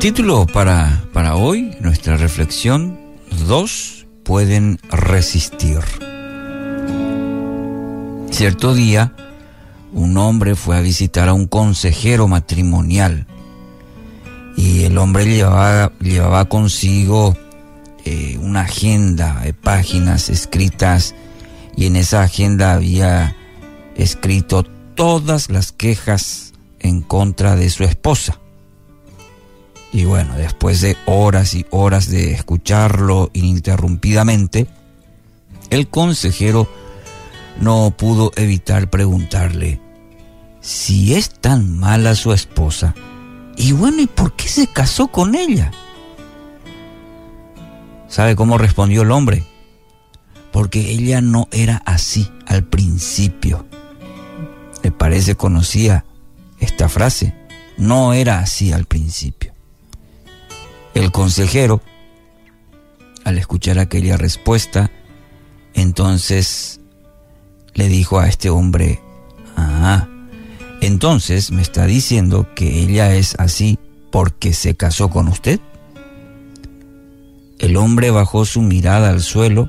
título para, para hoy, nuestra reflexión, dos pueden resistir. Cierto día, un hombre fue a visitar a un consejero matrimonial y el hombre llevaba, llevaba consigo eh, una agenda de páginas escritas y en esa agenda había escrito todas las quejas en contra de su esposa. Y bueno, después de horas y horas de escucharlo ininterrumpidamente, el consejero no pudo evitar preguntarle si es tan mala su esposa. Y bueno, ¿y por qué se casó con ella? ¿Sabe cómo respondió el hombre? Porque ella no era así al principio. ¿Le parece conocía esta frase? No era así al principio. El consejero, al escuchar aquella respuesta, entonces le dijo a este hombre, ah, entonces me está diciendo que ella es así porque se casó con usted. El hombre bajó su mirada al suelo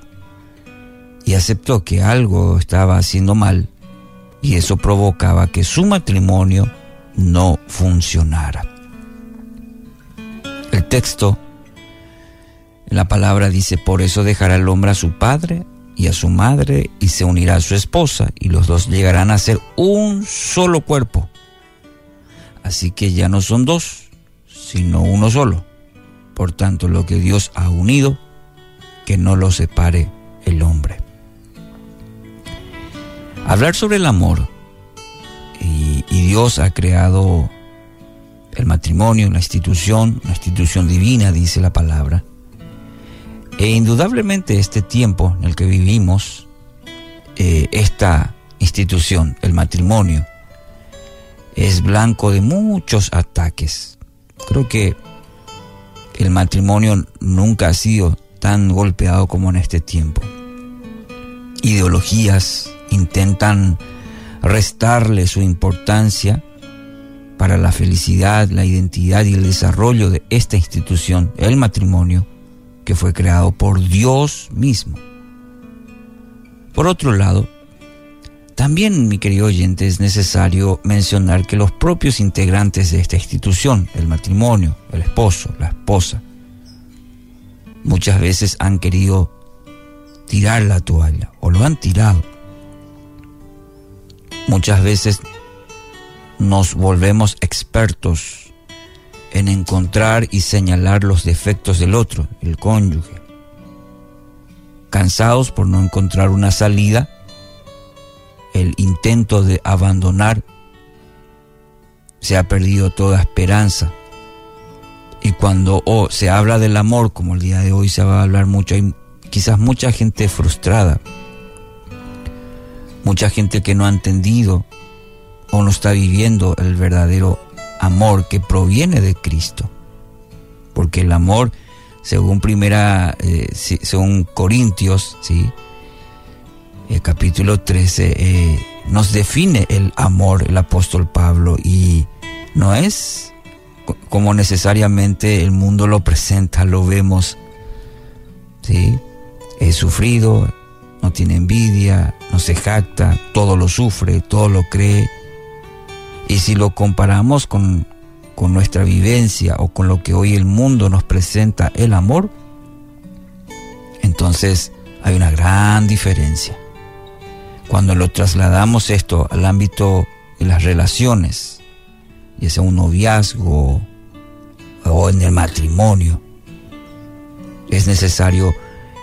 y aceptó que algo estaba haciendo mal y eso provocaba que su matrimonio no funcionara. Texto, la palabra dice, por eso dejará el hombre a su padre y a su madre y se unirá a su esposa y los dos llegarán a ser un solo cuerpo. Así que ya no son dos, sino uno solo. Por tanto, lo que Dios ha unido, que no lo separe el hombre. Hablar sobre el amor y, y Dios ha creado el matrimonio, una institución, una institución divina, dice la palabra. E indudablemente este tiempo en el que vivimos, eh, esta institución, el matrimonio, es blanco de muchos ataques. Creo que el matrimonio nunca ha sido tan golpeado como en este tiempo. Ideologías intentan restarle su importancia para la felicidad, la identidad y el desarrollo de esta institución, el matrimonio, que fue creado por Dios mismo. Por otro lado, también, mi querido oyente, es necesario mencionar que los propios integrantes de esta institución, el matrimonio, el esposo, la esposa, muchas veces han querido tirar la toalla o lo han tirado. Muchas veces nos volvemos expertos en encontrar y señalar los defectos del otro, el cónyuge. Cansados por no encontrar una salida, el intento de abandonar, se ha perdido toda esperanza. Y cuando se habla del amor, como el día de hoy se va a hablar mucho, hay quizás mucha gente frustrada, mucha gente que no ha entendido o no está viviendo el verdadero amor que proviene de Cristo. Porque el amor, según primera, eh, según Corintios, ¿sí? el capítulo 13, eh, nos define el amor el apóstol Pablo y no es como necesariamente el mundo lo presenta, lo vemos, ¿sí? He sufrido, no tiene envidia, no se jacta, todo lo sufre, todo lo cree, y si lo comparamos con, con nuestra vivencia o con lo que hoy el mundo nos presenta el amor, entonces hay una gran diferencia. Cuando lo trasladamos esto al ámbito de las relaciones, ya sea un noviazgo o en el matrimonio, es necesario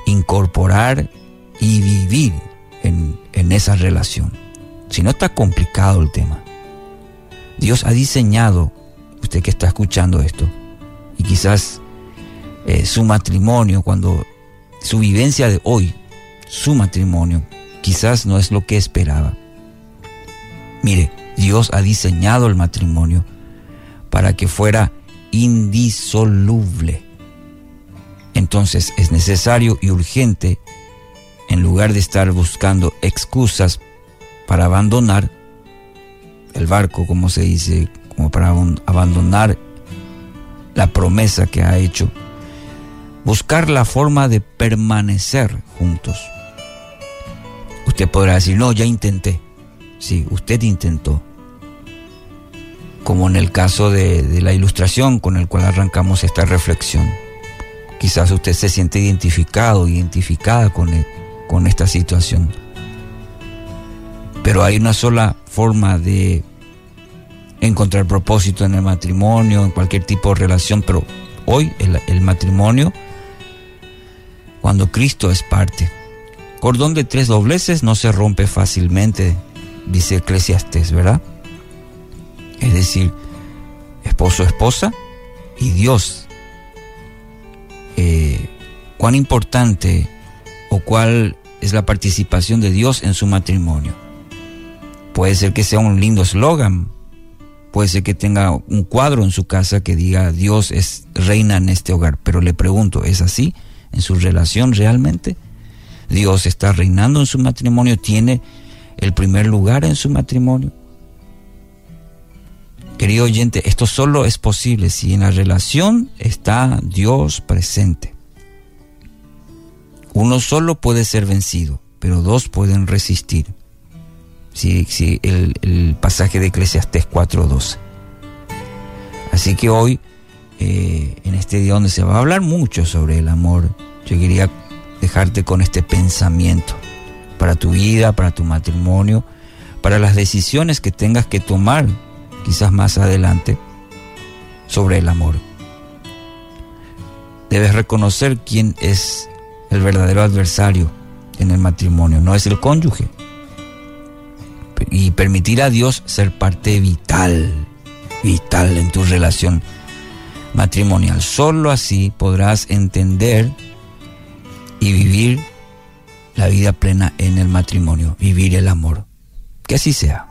incorporar y vivir en, en esa relación. Si no está complicado el tema. Dios ha diseñado, usted que está escuchando esto, y quizás eh, su matrimonio, cuando su vivencia de hoy, su matrimonio, quizás no es lo que esperaba. Mire, Dios ha diseñado el matrimonio para que fuera indisoluble. Entonces es necesario y urgente, en lugar de estar buscando excusas para abandonar, el barco, como se dice, como para abandonar la promesa que ha hecho, buscar la forma de permanecer juntos. Usted podrá decir, no, ya intenté. Sí, usted intentó. Como en el caso de, la ilustración con el cual arrancamos esta reflexión. Quizás usted se siente identificado, identificada con, con esta situación. Pero hay una sola forma de encontrar propósito en el matrimonio, en cualquier tipo de relación, pero hoy el, matrimonio, cuando Cristo es parte, cordón de tres dobleces no se rompe fácilmente, dice Eclesiastes, ¿verdad? Es decir, esposo, esposa y Dios. Eh, cuán importante o cuál es la participación de Dios en su matrimonio. Puede ser que sea un lindo eslogan, puede ser que tenga un cuadro en su casa que diga Dios es reina en este hogar, pero le pregunto, ¿es así en su relación realmente? Dios está reinando en su matrimonio, tiene el primer lugar en su matrimonio. Querido oyente, esto solo es posible si en la relación está Dios presente. Uno solo puede ser vencido, pero dos pueden resistir. El, pasaje de Eclesiastes 4.12. Así que hoy, eh, en este día donde se va a hablar mucho sobre el amor, yo quería dejarte con este pensamiento para tu vida, para tu matrimonio, para las decisiones que tengas que tomar quizás más adelante sobre el amor. Debes reconocer quién es el verdadero adversario en el matrimonio, no es el cónyuge. Y permitir a Dios ser parte vital, vital en tu relación matrimonial. Solo así podrás entender y vivir la vida plena en el matrimonio, vivir el amor. Que así sea.